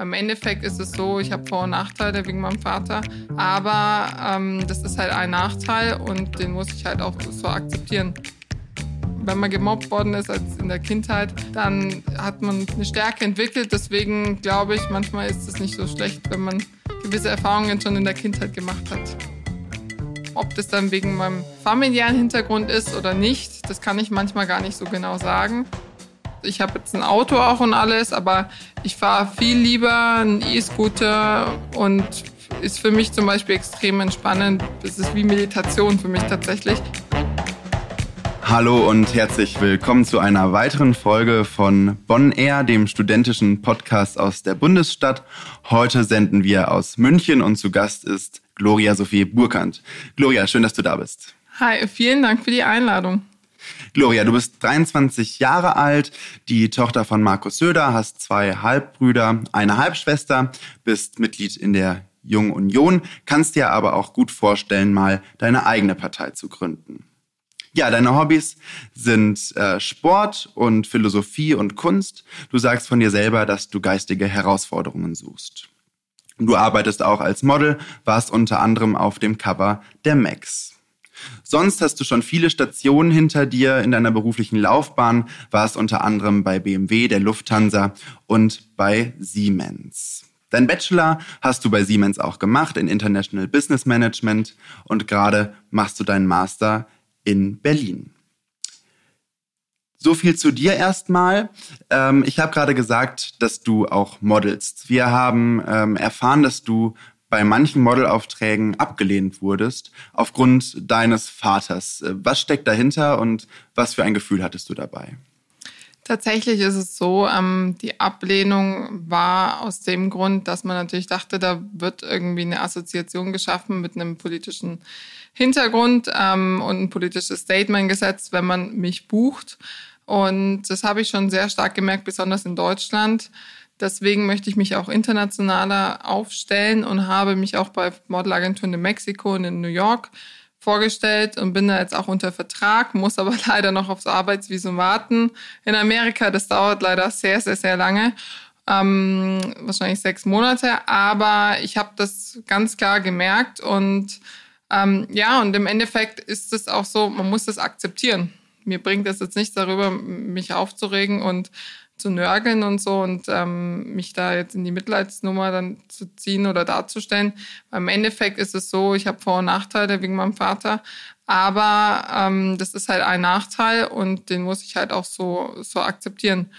Im Endeffekt ist es so, ich habe Vor- und Nachteile wegen meinem Vater, aber ähm, das ist halt ein Nachteil und den muss ich halt auch so akzeptieren. Wenn man gemobbt worden ist als in der Kindheit, dann hat man eine Stärke entwickelt. Deswegen glaube ich, manchmal ist es nicht so schlecht, wenn man gewisse Erfahrungen schon in der Kindheit gemacht hat. Ob das dann wegen meinem familiären Hintergrund ist oder nicht, das kann ich manchmal gar nicht so genau sagen. Ich habe jetzt ein Auto auch und alles, aber ich fahre viel lieber einen E-Scooter und ist für mich zum Beispiel extrem entspannend. Das ist wie Meditation für mich tatsächlich. Hallo und herzlich willkommen zu einer weiteren Folge von Bonn Air, dem studentischen Podcast aus der Bundesstadt. Heute senden wir aus München und zu Gast ist Gloria Sophie Burkant. Gloria, schön, dass du da bist. Hi, vielen Dank für die Einladung. Gloria, du bist 23 Jahre alt, die Tochter von Markus Söder, hast zwei Halbbrüder, eine Halbschwester, bist Mitglied in der Jungen Union, kannst dir aber auch gut vorstellen, mal deine eigene Partei zu gründen. Ja, deine Hobbys sind äh, Sport und Philosophie und Kunst. Du sagst von dir selber, dass du geistige Herausforderungen suchst. Du arbeitest auch als Model, warst unter anderem auf dem Cover der Max. Sonst hast du schon viele Stationen hinter dir in deiner beruflichen Laufbahn, warst unter anderem bei BMW, der Lufthansa und bei Siemens. Dein Bachelor hast du bei Siemens auch gemacht in International Business Management und gerade machst du deinen Master in Berlin. So viel zu dir erstmal. Ähm, ich habe gerade gesagt, dass du auch modelst. Wir haben ähm, erfahren, dass du bei manchen Modelaufträgen abgelehnt wurdest aufgrund deines Vaters. Was steckt dahinter und was für ein Gefühl hattest du dabei? Tatsächlich ist es so, ähm, die Ablehnung war aus dem Grund, dass man natürlich dachte, da wird irgendwie eine Assoziation geschaffen mit einem politischen Hintergrund ähm, und ein politisches Statement gesetzt, wenn man mich bucht. Und das habe ich schon sehr stark gemerkt, besonders in Deutschland Deswegen möchte ich mich auch internationaler aufstellen und habe mich auch bei Modelagenturen in Mexiko und in New York vorgestellt und bin da jetzt auch unter Vertrag, muss aber leider noch aufs Arbeitsvisum warten. In Amerika, das dauert leider sehr, sehr, sehr lange. Ähm, wahrscheinlich sechs Monate, aber ich habe das ganz klar gemerkt und ähm, ja, und im Endeffekt ist es auch so, man muss das akzeptieren. Mir bringt es jetzt nichts darüber, mich aufzuregen und zu nörgeln und so und ähm, mich da jetzt in die Mitleidsnummer dann zu ziehen oder darzustellen. Im Endeffekt ist es so, ich habe Vor- und Nachteile wegen meinem Vater, aber ähm, das ist halt ein Nachteil und den muss ich halt auch so, so akzeptieren.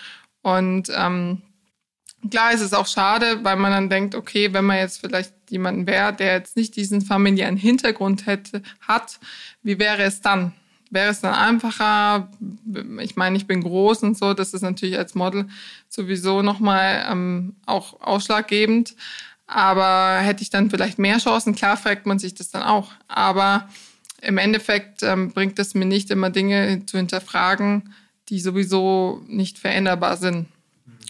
Und ähm, klar ist es auch schade, weil man dann denkt, okay, wenn man jetzt vielleicht jemanden wäre, der jetzt nicht diesen familiären Hintergrund hätte, hat, wie wäre es dann? Wäre es dann einfacher. Ich meine, ich bin groß und so, das ist natürlich als Model sowieso nochmal ähm, auch ausschlaggebend. Aber hätte ich dann vielleicht mehr Chancen, klar fragt man sich das dann auch. Aber im Endeffekt ähm, bringt es mir nicht immer Dinge zu hinterfragen, die sowieso nicht veränderbar sind.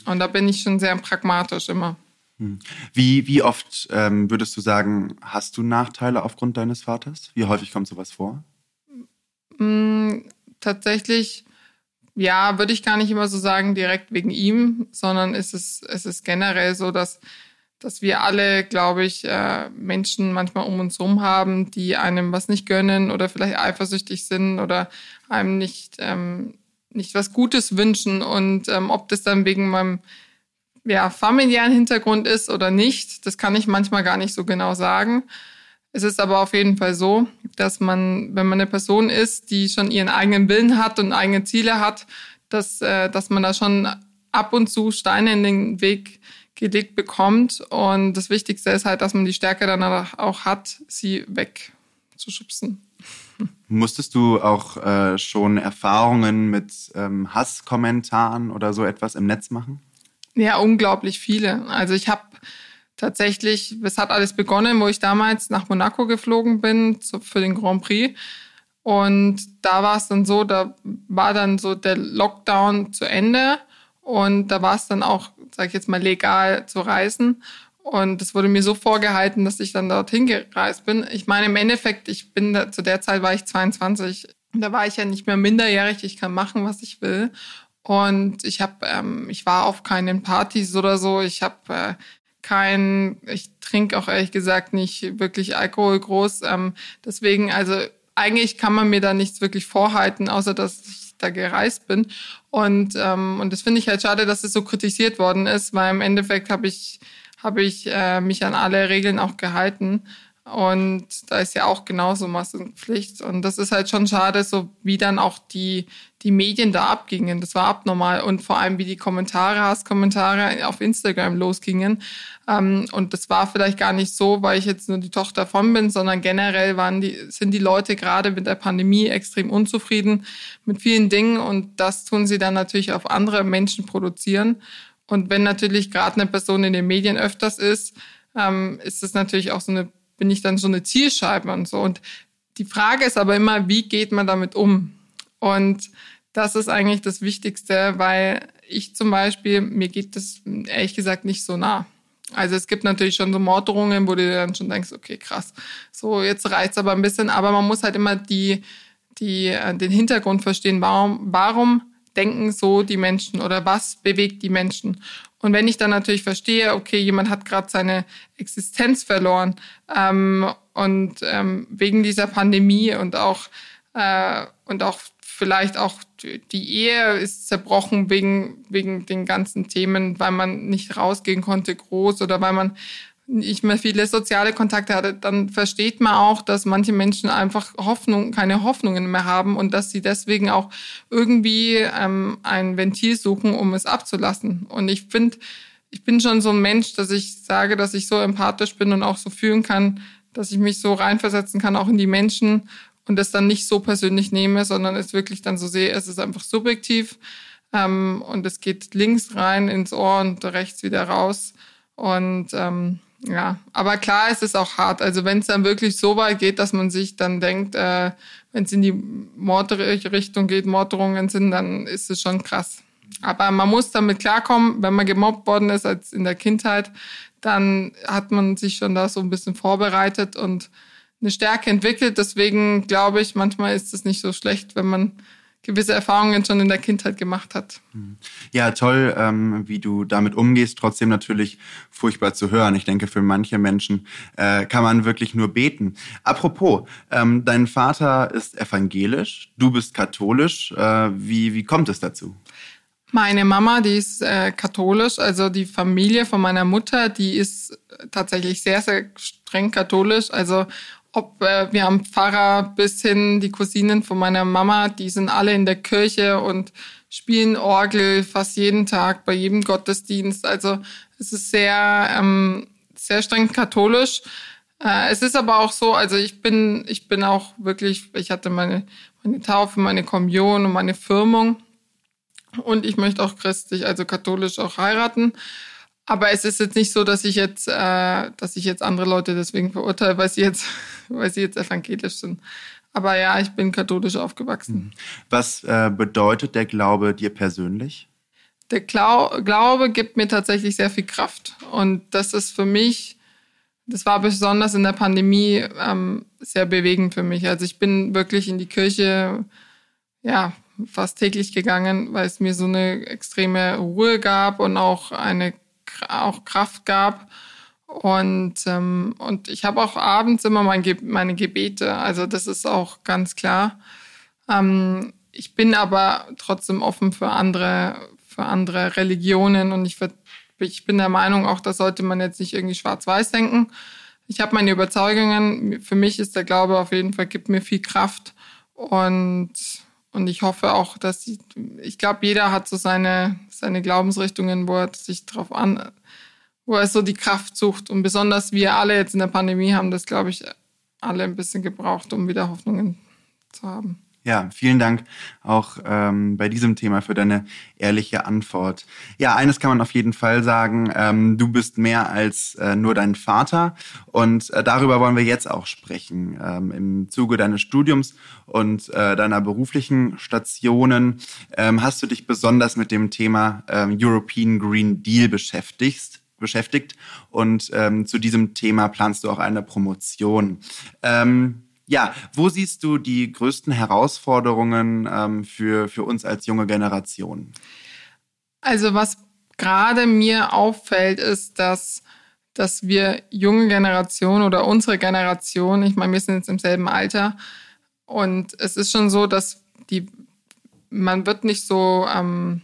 Und da bin ich schon sehr pragmatisch immer. Hm. Wie, wie oft ähm, würdest du sagen, hast du Nachteile aufgrund deines Vaters? Wie häufig kommt sowas vor? Mm, tatsächlich, ja, würde ich gar nicht immer so sagen, direkt wegen ihm, sondern es ist, es ist generell so, dass, dass wir alle, glaube ich, äh, Menschen manchmal um uns herum haben, die einem was nicht gönnen oder vielleicht eifersüchtig sind oder einem nicht, ähm, nicht was Gutes wünschen. Und ähm, ob das dann wegen meinem ja, familiären Hintergrund ist oder nicht, das kann ich manchmal gar nicht so genau sagen. Es ist aber auf jeden Fall so, dass man, wenn man eine Person ist, die schon ihren eigenen Willen hat und eigene Ziele hat, dass, äh, dass man da schon ab und zu Steine in den Weg gelegt bekommt. Und das Wichtigste ist halt, dass man die Stärke dann auch hat, sie wegzuschubsen. Musstest du auch äh, schon Erfahrungen mit ähm, Hasskommentaren oder so etwas im Netz machen? Ja, unglaublich viele. Also ich habe tatsächlich, es hat alles begonnen, wo ich damals nach Monaco geflogen bin zu, für den Grand Prix. Und da war es dann so, da war dann so der Lockdown zu Ende und da war es dann auch, sag ich jetzt mal, legal zu reisen. Und es wurde mir so vorgehalten, dass ich dann dorthin gereist bin. Ich meine, im Endeffekt, ich bin da, zu der Zeit war ich 22. Da war ich ja nicht mehr minderjährig. Ich kann machen, was ich will. Und ich habe, ähm, ich war auf keinen Partys oder so. Ich habe äh, kein, ich trinke auch ehrlich gesagt nicht wirklich Alkohol groß. Ähm, deswegen, also eigentlich kann man mir da nichts wirklich vorhalten, außer dass ich da gereist bin. Und, ähm, und das finde ich halt schade, dass es so kritisiert worden ist, weil im Endeffekt habe ich, hab ich äh, mich an alle Regeln auch gehalten. Und da ist ja auch genauso Massenpflicht. Und das ist halt schon schade, so wie dann auch die, die Medien da abgingen. Das war abnormal. Und vor allem, wie die Kommentare, Hasskommentare auf Instagram losgingen. Ähm, und das war vielleicht gar nicht so, weil ich jetzt nur die Tochter von bin, sondern generell waren die, sind die Leute gerade mit der Pandemie extrem unzufrieden mit vielen Dingen. Und das tun sie dann natürlich auf andere Menschen produzieren. Und wenn natürlich gerade eine Person in den Medien öfters ist, ähm, ist es natürlich auch so eine bin ich dann so eine Zielscheibe und so. Und die Frage ist aber immer, wie geht man damit um? Und das ist eigentlich das Wichtigste, weil ich zum Beispiel, mir geht das ehrlich gesagt nicht so nah. Also es gibt natürlich schon so Morddrohungen, wo du dann schon denkst, okay, krass, so jetzt reizt aber ein bisschen, aber man muss halt immer die, die, äh, den Hintergrund verstehen, warum, warum denken so die Menschen oder was bewegt die Menschen. Und wenn ich dann natürlich verstehe, okay, jemand hat gerade seine Existenz verloren ähm, und ähm, wegen dieser Pandemie und auch äh, und auch vielleicht auch die Ehe ist zerbrochen wegen wegen den ganzen Themen, weil man nicht rausgehen konnte groß oder weil man ich mehr viele soziale Kontakte hatte, dann versteht man auch, dass manche Menschen einfach Hoffnung, keine Hoffnungen mehr haben und dass sie deswegen auch irgendwie ähm, ein Ventil suchen, um es abzulassen. Und ich finde, ich bin schon so ein Mensch, dass ich sage, dass ich so empathisch bin und auch so fühlen kann, dass ich mich so reinversetzen kann, auch in die Menschen und es dann nicht so persönlich nehme, sondern es wirklich dann so sehe, es ist einfach subjektiv ähm, und es geht links rein ins Ohr und rechts wieder raus. Und ähm, ja, aber klar, es ist auch hart. Also wenn es dann wirklich so weit geht, dass man sich dann denkt, äh, wenn es in die Mordrichtung geht, Morddrohungen sind, dann ist es schon krass. Aber man muss damit klarkommen, wenn man gemobbt worden ist als in der Kindheit, dann hat man sich schon da so ein bisschen vorbereitet und eine Stärke entwickelt. Deswegen glaube ich, manchmal ist es nicht so schlecht, wenn man gewisse Erfahrungen schon in der Kindheit gemacht hat. Ja, toll, ähm, wie du damit umgehst. Trotzdem natürlich furchtbar zu hören. Ich denke, für manche Menschen äh, kann man wirklich nur beten. Apropos, ähm, dein Vater ist evangelisch, du bist katholisch. Äh, wie, wie kommt es dazu? Meine Mama, die ist äh, katholisch, also die Familie von meiner Mutter, die ist tatsächlich sehr, sehr streng katholisch. Also ob äh, wir am Pfarrer bis hin die Cousinen von meiner Mama, die sind alle in der Kirche und spielen Orgel fast jeden Tag bei jedem Gottesdienst. Also es ist sehr, ähm, sehr streng katholisch. Äh, es ist aber auch so, also ich bin, ich bin auch wirklich, ich hatte meine, meine Taufe, meine Kommunion und meine Firmung. Und ich möchte auch christlich, also katholisch auch heiraten. Aber es ist jetzt nicht so, dass ich jetzt, äh, dass ich jetzt andere Leute deswegen verurteile, weil sie jetzt, weil sie jetzt evangelisch sind. Aber ja, ich bin katholisch aufgewachsen. Mhm. Was äh, bedeutet der Glaube dir persönlich? Der Glau Glaube gibt mir tatsächlich sehr viel Kraft. Und das ist für mich, das war besonders in der Pandemie ähm, sehr bewegend für mich. Also ich bin wirklich in die Kirche, ja, fast täglich gegangen, weil es mir so eine extreme Ruhe gab und auch eine auch Kraft gab. Und, ähm, und ich habe auch abends immer mein Ge meine Gebete. Also das ist auch ganz klar. Ähm, ich bin aber trotzdem offen für andere, für andere Religionen und ich, ich bin der Meinung, auch da sollte man jetzt nicht irgendwie schwarz-weiß denken. Ich habe meine Überzeugungen. Für mich ist der Glaube auf jeden Fall, gibt mir viel Kraft. Und, und ich hoffe auch, dass ich, ich glaube, jeder hat so seine, seine Glaubensrichtungen, wo er sich drauf an, wo er so die Kraft sucht. Und besonders wir alle jetzt in der Pandemie haben das, glaube ich, alle ein bisschen gebraucht, um wieder Hoffnungen zu haben. Ja, vielen Dank auch ähm, bei diesem Thema für deine ehrliche Antwort. Ja, eines kann man auf jeden Fall sagen, ähm, du bist mehr als äh, nur dein Vater und äh, darüber wollen wir jetzt auch sprechen. Ähm, Im Zuge deines Studiums und äh, deiner beruflichen Stationen ähm, hast du dich besonders mit dem Thema ähm, European Green Deal beschäftigt beschäftigt und ähm, zu diesem Thema planst du auch eine Promotion. Ähm, Ja, wo siehst du die größten Herausforderungen ähm, für, für uns als junge Generation? Also was gerade mir auffällt, ist, dass, dass wir junge Generation oder unsere Generation, ich meine, wir sind jetzt im selben Alter, und es ist schon so, dass die, man wird nicht so ähm,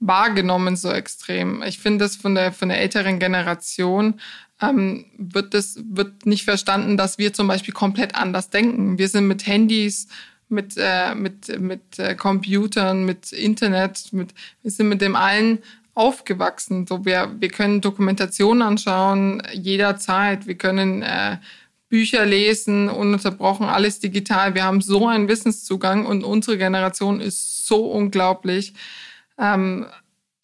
wahrgenommen so extrem. Ich finde das von der, von der älteren Generation ähm, wird das wird nicht verstanden, dass wir zum Beispiel komplett anders denken. Wir sind mit Handys, mit äh, mit mit äh, Computern, mit Internet, mit wir sind mit dem allen aufgewachsen. So wir wir können Dokumentationen anschauen jederzeit. Wir können äh, Bücher lesen, ununterbrochen, alles digital. Wir haben so einen Wissenszugang und unsere Generation ist so unglaublich ähm,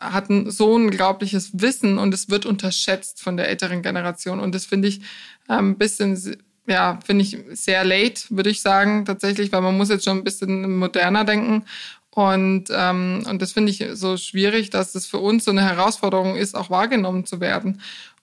hatten so unglaubliches Wissen und es wird unterschätzt von der älteren Generation. Und das finde ich ähm, ein bisschen, ja, finde ich sehr late, würde ich sagen, tatsächlich, weil man muss jetzt schon ein bisschen moderner denken. Und, ähm, und das finde ich so schwierig, dass das für uns so eine Herausforderung ist, auch wahrgenommen zu werden.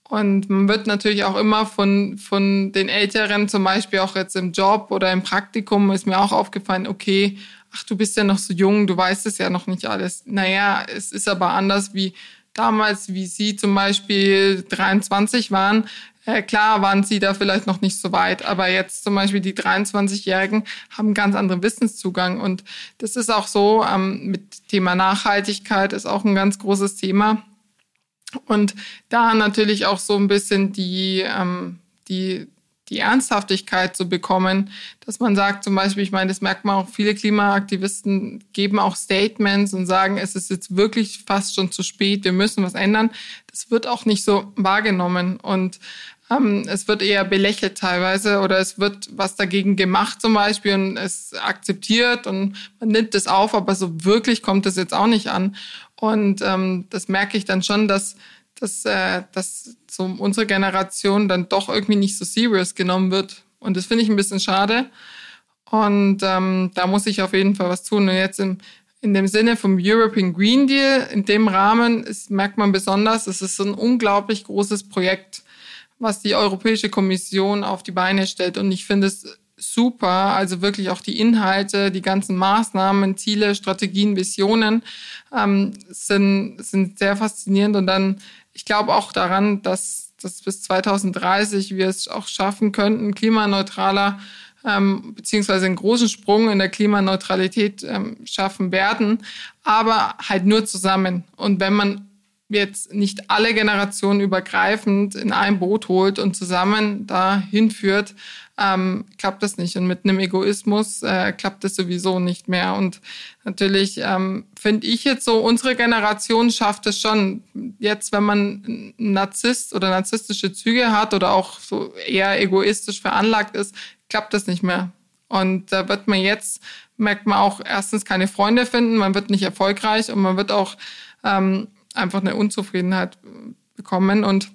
Und man wird natürlich auch immer von, von den Älteren, zum Beispiel auch jetzt im Job oder im Praktikum, ist mir auch aufgefallen, okay, ach, du bist ja noch so jung, du weißt es ja noch nicht alles. Naja, es ist aber anders wie damals, wie Sie zum Beispiel 23 waren. Äh, klar waren Sie da vielleicht noch nicht so weit, aber jetzt zum Beispiel die 23-Jährigen haben ganz anderen Wissenszugang. Und das ist auch so, ähm, mit Thema Nachhaltigkeit ist auch ein ganz großes Thema. Und da natürlich auch so ein bisschen die, ähm, die die Ernsthaftigkeit zu bekommen, dass man sagt zum Beispiel, ich meine, das merkt man auch, viele Klimaaktivisten geben auch Statements und sagen, es ist jetzt wirklich fast schon zu spät, wir müssen was ändern. Das wird auch nicht so wahrgenommen und ähm, es wird eher belächelt teilweise oder es wird was dagegen gemacht zum Beispiel und es akzeptiert und man nimmt es auf, aber so wirklich kommt es jetzt auch nicht an. Und ähm, das merke ich dann schon, dass dass, äh, dass so unsere Generation dann doch irgendwie nicht so serious genommen wird. Und das finde ich ein bisschen schade. Und ähm, da muss ich auf jeden Fall was tun. Und jetzt im, in dem Sinne vom European Green Deal, in dem Rahmen ist, merkt man besonders, es ist ein unglaublich großes Projekt, was die Europäische Kommission auf die Beine stellt. Und ich finde es super. Also wirklich auch die Inhalte, die ganzen Maßnahmen, Ziele, Strategien, Visionen ähm, sind, sind sehr faszinierend. Und dann ich glaube auch daran, dass, dass bis 2030 wir es auch schaffen könnten, klimaneutraler ähm, beziehungsweise einen großen Sprung in der Klimaneutralität ähm, schaffen werden, aber halt nur zusammen. Und wenn man jetzt nicht alle Generationen übergreifend in ein Boot holt und zusammen da hinführt, ähm, klappt das nicht. Und mit einem Egoismus äh, klappt das sowieso nicht mehr. Und natürlich ähm, finde ich jetzt so, unsere Generation schafft es schon. Jetzt, wenn man Narzisst oder narzisstische Züge hat oder auch so eher egoistisch veranlagt ist, klappt das nicht mehr. Und da wird man jetzt, merkt man auch erstens keine Freunde finden, man wird nicht erfolgreich und man wird auch ähm, einfach eine Unzufriedenheit bekommen. Und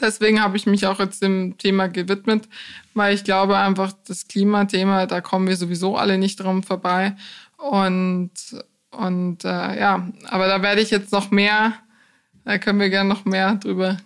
deswegen habe ich mich auch jetzt dem Thema gewidmet, weil ich glaube einfach, das Klimathema, da kommen wir sowieso alle nicht drum vorbei. Und, und äh, ja, aber da werde ich jetzt noch mehr, da können wir gerne noch mehr drüber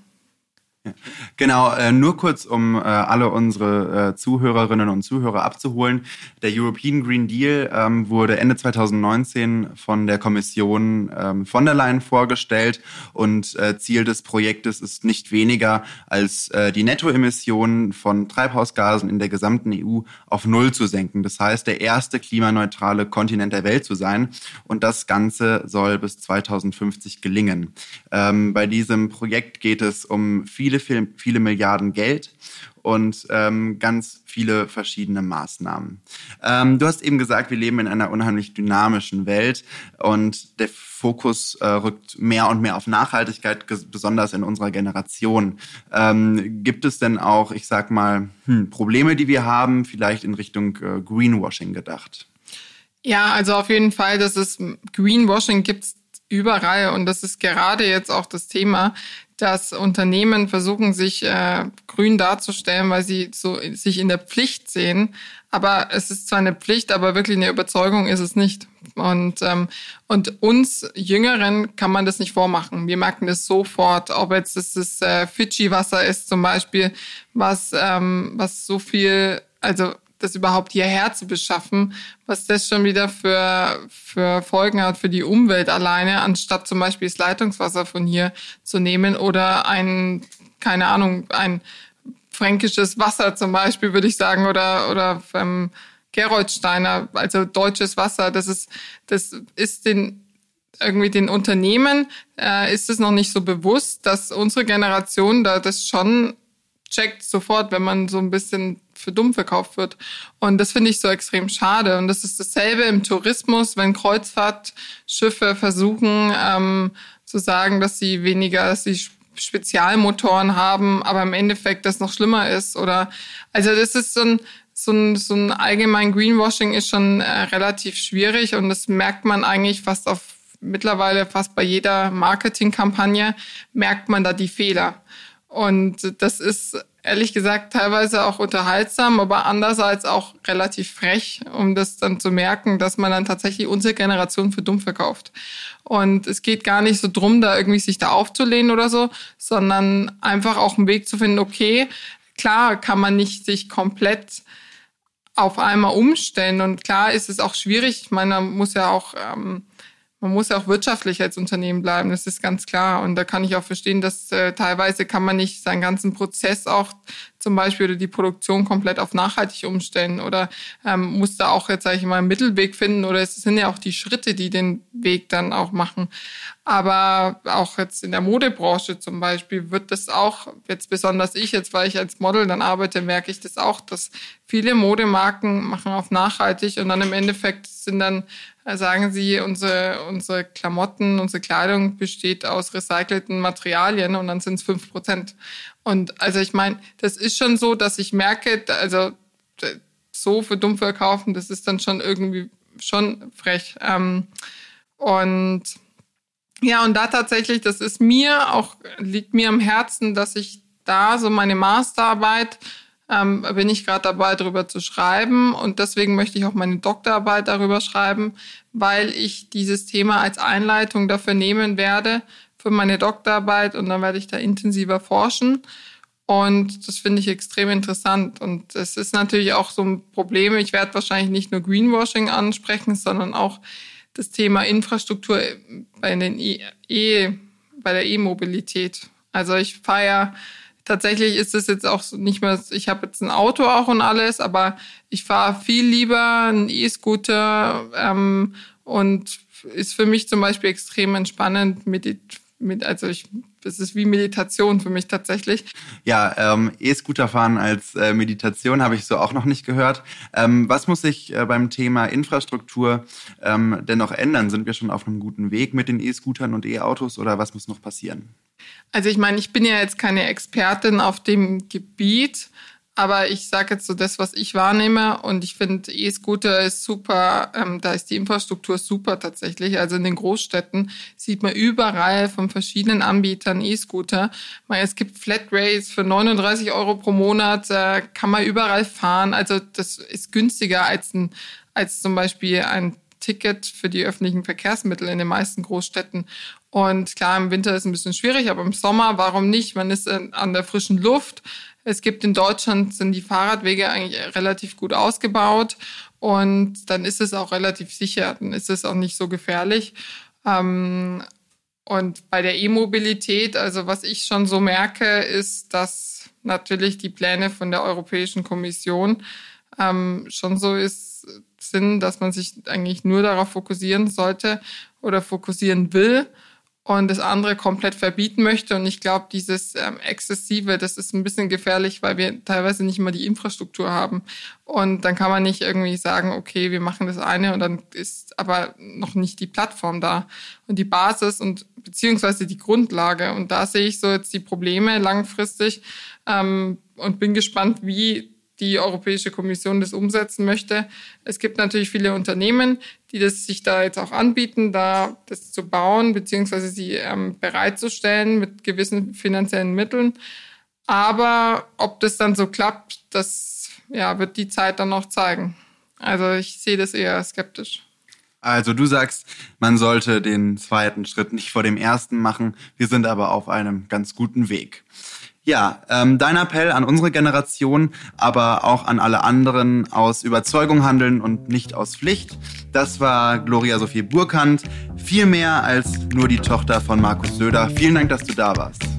Genau, äh, nur kurz, um äh, alle unsere äh, Zuhörerinnen und Zuhörer abzuholen. Der European Green Deal ähm, wurde Ende 2019 von der Kommission ähm, von der Leyen vorgestellt und Ziel des Projektes ist nicht weniger als die Nettoemissionen von Treibhausgasen in der gesamten EU auf Null zu senken. Das heißt, der erste klimaneutrale Kontinent der Welt zu sein und das Ganze soll bis 2050 gelingen. Ähm, bei diesem Projekt geht es um viele viele, viele Milliarden Geld und ähm, ganz viele verschiedene Maßnahmen. Ähm, du hast eben gesagt, wir leben in einer unheimlich dynamischen Welt und der Fokus äh, rückt mehr und mehr auf Nachhaltigkeit, besonders in unserer Generation. Ähm, gibt es denn auch, ich sag mal, hm, Probleme, die wir haben, vielleicht in Richtung äh, Greenwashing gedacht? Ja, also auf jeden Fall, dass es Greenwashing gibt überall und das ist gerade jetzt auch das Thema, dass Unternehmen versuchen, sich äh, grün darzustellen, weil sie so sich in der Pflicht sehen. Aber es ist zwar eine Pflicht, aber wirklich eine Überzeugung ist es nicht. Und, ähm, und uns Jüngeren kann man das nicht vormachen. Wir merken das sofort, ob jetzt das, das äh, Fidschi-Wasser ist zum Beispiel, was, ähm, was so viel also das überhaupt hierher zu beschaffen, was das schon wieder für, für Folgen hat für die Umwelt alleine, anstatt zum Beispiel das Leitungswasser von hier zu nehmen oder ein, keine Ahnung, ein fränkisches Wasser zum Beispiel, würde ich sagen, oder, oder ähm, Geroldsteiner, also deutsches Wasser. Das ist, das ist den irgendwie den Unternehmen äh, ist es noch nicht so bewusst, dass unsere Generation da das schon checkt sofort, wenn man so ein bisschen für dumm verkauft wird. Und das finde ich so extrem schade. Und das ist dasselbe im Tourismus, wenn Kreuzfahrtschiffe versuchen ähm, zu sagen, dass sie weniger, dass sie Spezialmotoren haben, aber im Endeffekt das noch schlimmer ist. Oder also das ist so ein so ein, so ein allgemein Greenwashing ist schon äh, relativ schwierig und das merkt man eigentlich fast auf mittlerweile fast bei jeder Marketingkampagne merkt man da die Fehler. Und das ist ehrlich gesagt teilweise auch unterhaltsam, aber andererseits auch relativ frech, um das dann zu merken, dass man dann tatsächlich unsere Generation für dumm verkauft. Und es geht gar nicht so drum, da irgendwie sich da aufzulehnen oder so, sondern einfach auch einen Weg zu finden, okay, klar kann man nicht sich komplett auf einmal umstellen. Und klar ist es auch schwierig. Ich meine, man muss ja auch ähm, man muss ja auch wirtschaftlich als Unternehmen bleiben, das ist ganz klar. Und da kann ich auch verstehen, dass äh, teilweise kann man nicht seinen ganzen Prozess auch zum Beispiel oder die Produktion komplett auf nachhaltig umstellen oder ähm, muss da auch jetzt, sage ich mal, einen Mittelweg finden oder es sind ja auch die Schritte, die den Weg dann auch machen. Aber auch jetzt in der Modebranche zum Beispiel wird das auch, jetzt besonders ich jetzt, weil ich als Model dann arbeite, merke ich das auch, dass viele Modemarken machen auf nachhaltig und dann im Endeffekt sind dann sagen sie, unsere, unsere Klamotten, unsere Kleidung besteht aus recycelten Materialien und dann sind es fünf Prozent. Und also ich meine, das ist schon so, dass ich merke, also so für dumm verkaufen, das ist dann schon irgendwie schon frech. Ähm, und ja, und da tatsächlich, das ist mir auch, liegt mir am Herzen, dass ich da so meine Masterarbeit ähm, bin ich gerade dabei, darüber zu schreiben. Und deswegen möchte ich auch meine Doktorarbeit darüber schreiben, weil ich dieses Thema als Einleitung dafür nehmen werde, für meine Doktorarbeit und dann werde ich da intensiver forschen. Und das finde ich extrem interessant. Und es ist natürlich auch so ein Problem. Ich werde wahrscheinlich nicht nur Greenwashing ansprechen, sondern auch das Thema Infrastruktur bei den e, e bei der E-Mobilität. Also ich fahre ja tatsächlich ist es jetzt auch nicht mehr, ich habe jetzt ein Auto auch und alles, aber ich fahre viel lieber einen E-Scooter ähm, und ist für mich zum Beispiel extrem entspannend, mit mit, also ich, es ist wie Meditation für mich tatsächlich. Ja, ähm, E-Scooter fahren als äh, Meditation habe ich so auch noch nicht gehört. Ähm, was muss sich äh, beim Thema Infrastruktur ähm, denn noch ändern? Sind wir schon auf einem guten Weg mit den E-Scootern und E-Autos oder was muss noch passieren? Also ich meine, ich bin ja jetzt keine Expertin auf dem Gebiet, aber ich sage jetzt so das, was ich wahrnehme. Und ich finde, E-Scooter ist super. Ähm, da ist die Infrastruktur super tatsächlich. Also in den Großstädten sieht man überall von verschiedenen Anbietern E-Scooter. Es gibt Flatrates für 39 Euro pro Monat. Äh, kann man überall fahren. Also das ist günstiger als, ein, als zum Beispiel ein Ticket für die öffentlichen Verkehrsmittel in den meisten Großstädten. Und klar, im Winter ist es ein bisschen schwierig, aber im Sommer, warum nicht? Man ist an der frischen Luft. Es gibt in Deutschland, sind die Fahrradwege eigentlich relativ gut ausgebaut und dann ist es auch relativ sicher, dann ist es auch nicht so gefährlich. Ähm, und bei der E-Mobilität, also was ich schon so merke, ist, dass natürlich die Pläne von der Europäischen Kommission ähm, schon so ist, sind, dass man sich eigentlich nur darauf fokussieren sollte oder fokussieren will und das andere komplett verbieten möchte. Und ich glaube, dieses ähm, Exzessive, das ist ein bisschen gefährlich, weil wir teilweise nicht mal die Infrastruktur haben. Und dann kann man nicht irgendwie sagen, okay, wir machen das eine und dann ist aber noch nicht die Plattform da und die Basis und beziehungsweise die Grundlage. Und da sehe ich so jetzt die Probleme langfristig ähm, und bin gespannt, wie die Europäische Kommission das umsetzen möchte. Es gibt natürlich viele Unternehmen, die das sich da jetzt auch anbieten, da das zu bauen beziehungsweise sie ähm, bereitzustellen mit gewissen finanziellen Mitteln. Aber ob das dann so klappt, das ja, wird die Zeit dann noch zeigen. Also ich sehe das eher skeptisch. Also du sagst, man sollte den zweiten Schritt nicht vor dem ersten machen. Wir sind aber auf einem ganz guten Weg. Ja, ähm, dein Appell an unsere Generation, aber auch an alle anderen aus Überzeugung handeln und nicht aus Pflicht. Das war Gloria Sophie Burkhardt. Viel mehr als nur die Tochter von Markus Söder. Vielen Dank, dass du da warst.